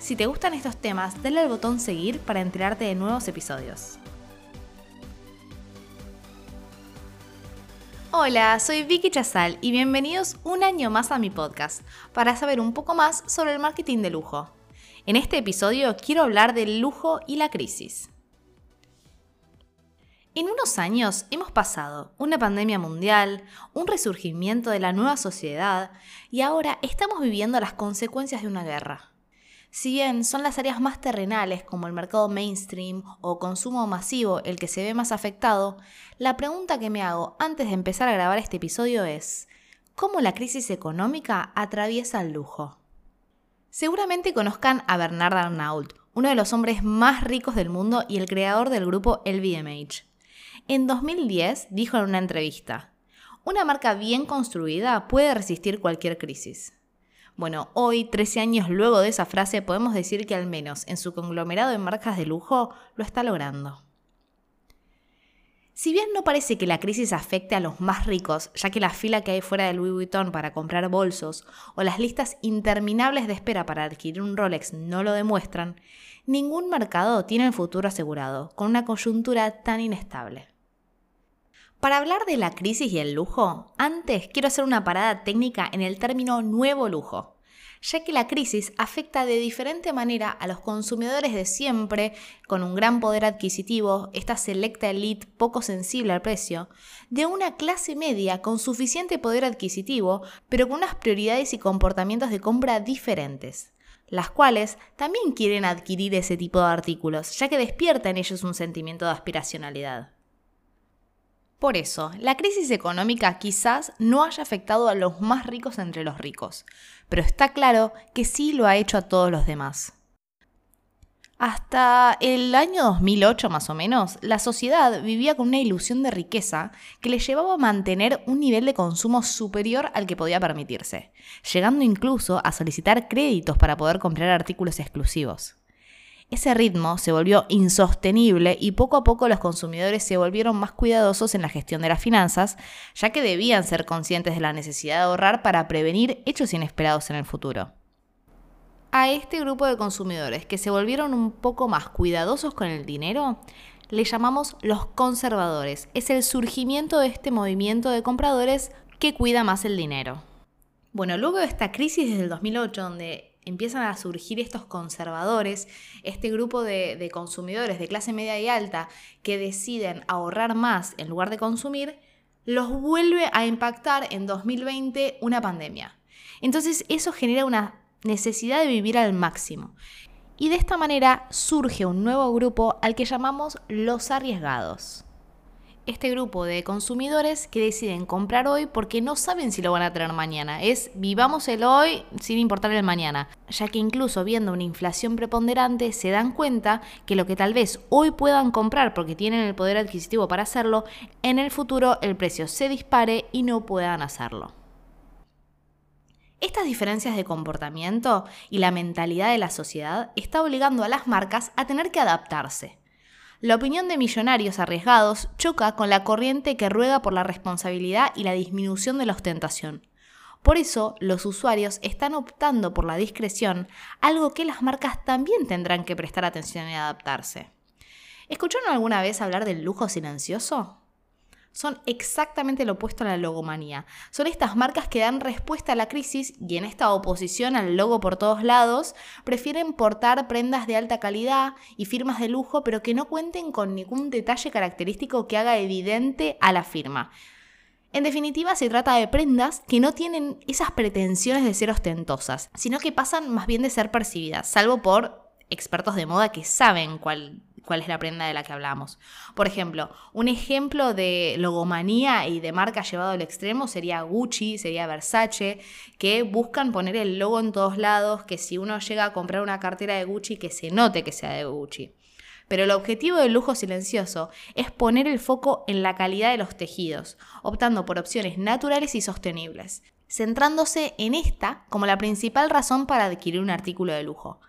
Si te gustan estos temas, dale al botón seguir para enterarte de nuevos episodios. Hola, soy Vicky Chazal y bienvenidos un año más a mi podcast para saber un poco más sobre el marketing de lujo. En este episodio quiero hablar del lujo y la crisis. En unos años hemos pasado una pandemia mundial, un resurgimiento de la nueva sociedad y ahora estamos viviendo las consecuencias de una guerra. Si bien son las áreas más terrenales como el mercado mainstream o consumo masivo el que se ve más afectado, la pregunta que me hago antes de empezar a grabar este episodio es, ¿cómo la crisis económica atraviesa el lujo? Seguramente conozcan a Bernard Arnault, uno de los hombres más ricos del mundo y el creador del grupo LVMH. En 2010 dijo en una entrevista, una marca bien construida puede resistir cualquier crisis. Bueno, hoy, 13 años luego de esa frase, podemos decir que al menos en su conglomerado de marcas de lujo lo está logrando. Si bien no parece que la crisis afecte a los más ricos, ya que la fila que hay fuera de Louis Vuitton para comprar bolsos o las listas interminables de espera para adquirir un Rolex no lo demuestran, ningún mercado tiene el futuro asegurado, con una coyuntura tan inestable. Para hablar de la crisis y el lujo, antes quiero hacer una parada técnica en el término nuevo lujo, ya que la crisis afecta de diferente manera a los consumidores de siempre, con un gran poder adquisitivo, esta selecta elite poco sensible al precio, de una clase media con suficiente poder adquisitivo, pero con unas prioridades y comportamientos de compra diferentes las cuales también quieren adquirir ese tipo de artículos, ya que despierta en ellos un sentimiento de aspiracionalidad. Por eso, la crisis económica quizás no haya afectado a los más ricos entre los ricos, pero está claro que sí lo ha hecho a todos los demás. Hasta el año 2008 más o menos, la sociedad vivía con una ilusión de riqueza que le llevaba a mantener un nivel de consumo superior al que podía permitirse, llegando incluso a solicitar créditos para poder comprar artículos exclusivos. Ese ritmo se volvió insostenible y poco a poco los consumidores se volvieron más cuidadosos en la gestión de las finanzas, ya que debían ser conscientes de la necesidad de ahorrar para prevenir hechos inesperados en el futuro. A este grupo de consumidores que se volvieron un poco más cuidadosos con el dinero, le llamamos los conservadores. Es el surgimiento de este movimiento de compradores que cuida más el dinero. Bueno, luego de esta crisis desde el 2008, donde empiezan a surgir estos conservadores, este grupo de, consumidores de clase media y alta que deciden ahorrar más en lugar de consumir, los vuelve a impactar en 2020 una pandemia. Entonces eso genera una necesidad de vivir al máximo. Y de esta manera surge un nuevo grupo al que llamamos los arriesgados este grupo de consumidores que deciden comprar hoy porque no saben si lo van a tener mañana. Es vivamos el hoy sin importar el mañana, ya que incluso viendo una inflación preponderante se dan cuenta que lo que tal vez hoy puedan comprar porque tienen el poder adquisitivo para hacerlo, en el futuro el precio se dispare y no puedan hacerlo. Estas diferencias de comportamiento y la mentalidad de la sociedad está obligando a las marcas a tener que adaptarse la opinión de millonarios arriesgados choca con la corriente que ruega por la responsabilidad y la disminución de la ostentación. Por eso, los usuarios están optando por la discreción, algo que las marcas también tendrán que prestar atención y adaptarse. ¿Escucharon alguna vez hablar del lujo silencioso? Son exactamente lo opuesto a la logomanía. Son estas marcas que dan respuesta a la crisis y en esta oposición al logo por todos lados, prefieren portar prendas de alta calidad y firmas de lujo, pero que no cuenten con ningún detalle característico que haga evidente a la firma. En definitiva, se trata de prendas que no tienen esas pretensiones de ser ostentosas, sino que pasan más bien de ser percibidas, salvo por expertos de moda que saben cuál cuál es la prenda de la que hablamos. Por ejemplo, un ejemplo de logomanía y de marca llevado al extremo sería Gucci, sería Versace, que buscan poner el logo en todos lados, que si uno llega a comprar una cartera de Gucci, que se note que sea de Gucci. Pero el objetivo del lujo silencioso es poner el foco en la calidad de los tejidos, optando por opciones naturales y sostenibles, centrándose en esta como la principal razón para adquirir un artículo de lujo.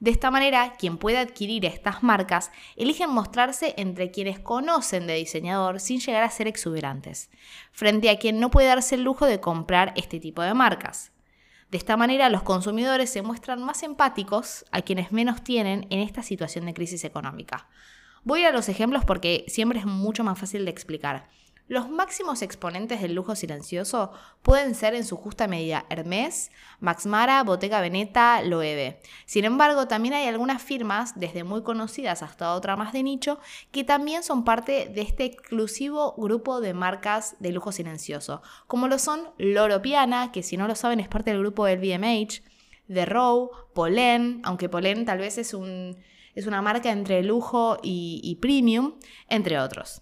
De esta manera, quien puede adquirir estas marcas eligen mostrarse entre quienes conocen de diseñador sin llegar a ser exuberantes, frente a quien no puede darse el lujo de comprar este tipo de marcas. De esta manera, los consumidores se muestran más empáticos a quienes menos tienen en esta situación de crisis económica. Voy a los ejemplos porque siempre es mucho más fácil de explicar. Los máximos exponentes del lujo silencioso pueden ser en su justa medida Hermès, Max Mara, Bottega Veneta, Loewe. Sin embargo, también hay algunas firmas, desde muy conocidas hasta otra más de nicho, que también son parte de este exclusivo grupo de marcas de lujo silencioso, como lo son Loro Piana, que si no lo saben es parte del grupo del BMH, The Row, Pollen, aunque Pollen tal vez es, un, es una marca entre lujo y premium, entre otros.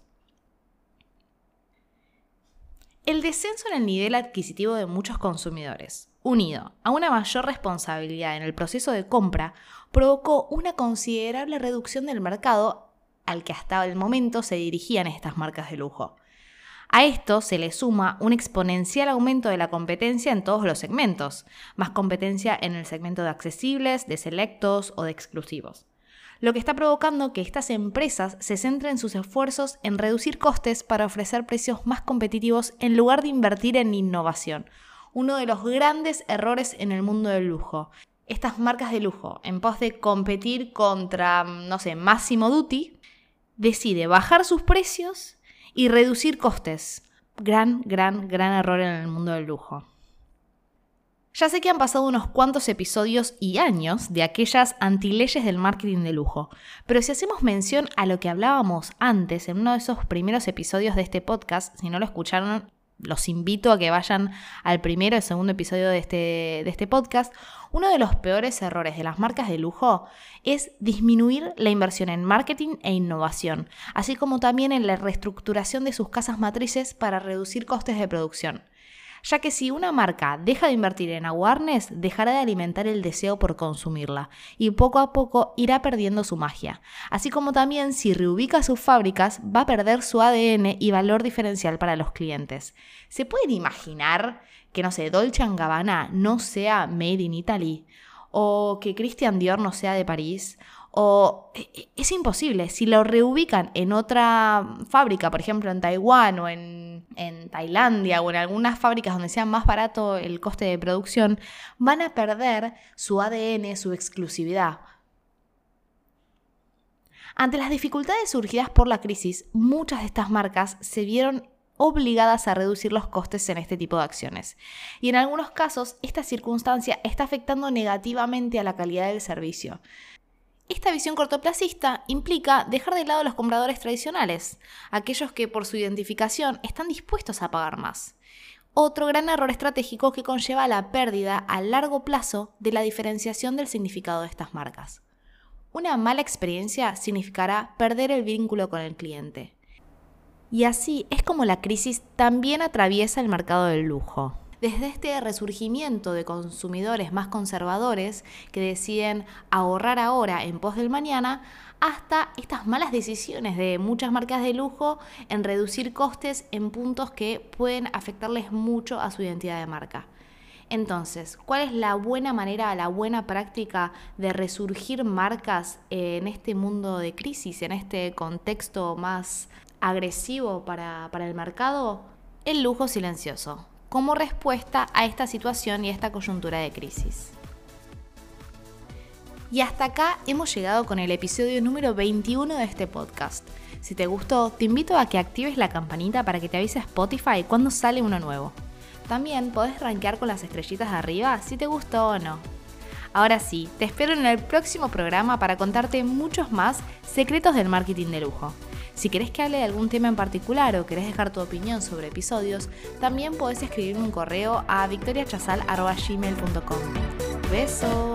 El descenso en el nivel adquisitivo de muchos consumidores, unido a una mayor responsabilidad en el proceso de compra, provocó una considerable reducción del mercado al que hasta el momento se dirigían estas marcas de lujo. A esto se le suma un exponencial aumento de la competencia en todos los segmentos, más competencia en el segmento de accesibles, de selectos o de exclusivos lo que está provocando que estas empresas se centren sus esfuerzos en reducir costes para ofrecer precios más competitivos en lugar de invertir en innovación, uno de los grandes errores en el mundo del lujo. Estas marcas de lujo, en pos de competir contra, no sé, Massimo Dutti, decide bajar sus precios y reducir costes. Gran, gran, gran error en el mundo del lujo. Ya sé que han pasado unos cuantos episodios y años de aquellas antileyes del marketing de lujo, pero si hacemos mención a lo que hablábamos antes en uno de esos primeros episodios de este podcast, si no lo escucharon, los invito a que vayan al primero y segundo episodio de este, de este podcast. Uno de los peores errores de las marcas de lujo es disminuir la inversión en marketing e innovación, así como también en la reestructuración de sus casas matrices para reducir costes de producción ya que si una marca deja de invertir en awareness, dejará de alimentar el deseo por consumirla y poco a poco irá perdiendo su magia. Así como también si reubica sus fábricas, va a perder su ADN y valor diferencial para los clientes. ¿Se pueden imaginar que, no sé, Dolce Gabbana no sea made in Italy? ¿O que Christian Dior no sea de París? O e, e, es imposible. Si lo reubican en otra fábrica, por ejemplo en Taiwán o en, en, Tailandia o en algunas fábricas donde sea más barato el coste de producción, van a perder su ADN, su exclusividad. Ante las dificultades surgidas por la crisis, muchas de estas marcas se vieron obligadas a reducir los costes en este tipo de acciones. Y en algunos casos, esta circunstancia está afectando negativamente a la calidad del servicio. Esta visión cortoplacista implica dejar de lado a los compradores tradicionales, aquellos que por su identificación están dispuestos a pagar más. Otro gran error estratégico que conlleva la pérdida a largo plazo de la diferenciación del significado de estas marcas. Una mala experiencia significará perder el vínculo con el cliente. Y así es como la crisis también atraviesa el mercado del lujo desde este resurgimiento de consumidores más conservadores que deciden ahorrar ahora en pos del mañana, hasta estas malas decisiones de muchas marcas de lujo en reducir costes en puntos que pueden afectarles mucho a su identidad de marca. Entonces, ¿cuál es la buena manera, la buena práctica de resurgir marcas en este mundo de crisis, en este contexto más agresivo para, para el mercado? El lujo silencioso como respuesta a esta situación y a esta coyuntura de crisis. Y hasta acá hemos llegado con el episodio número 21 de este podcast. Si te gustó, te invito a que actives la campanita para que te avise Spotify cuando sale uno nuevo. También podés rankear con las estrellitas de arriba si te gustó o no. Ahora sí, te espero en el próximo programa para contarte muchos más secretos del marketing de lujo. Si querés que hable de algún tema en particular o querés dejar tu opinión sobre episodios, también podés escribirme un correo a victoriachazal.gmail.com. ¡Beso!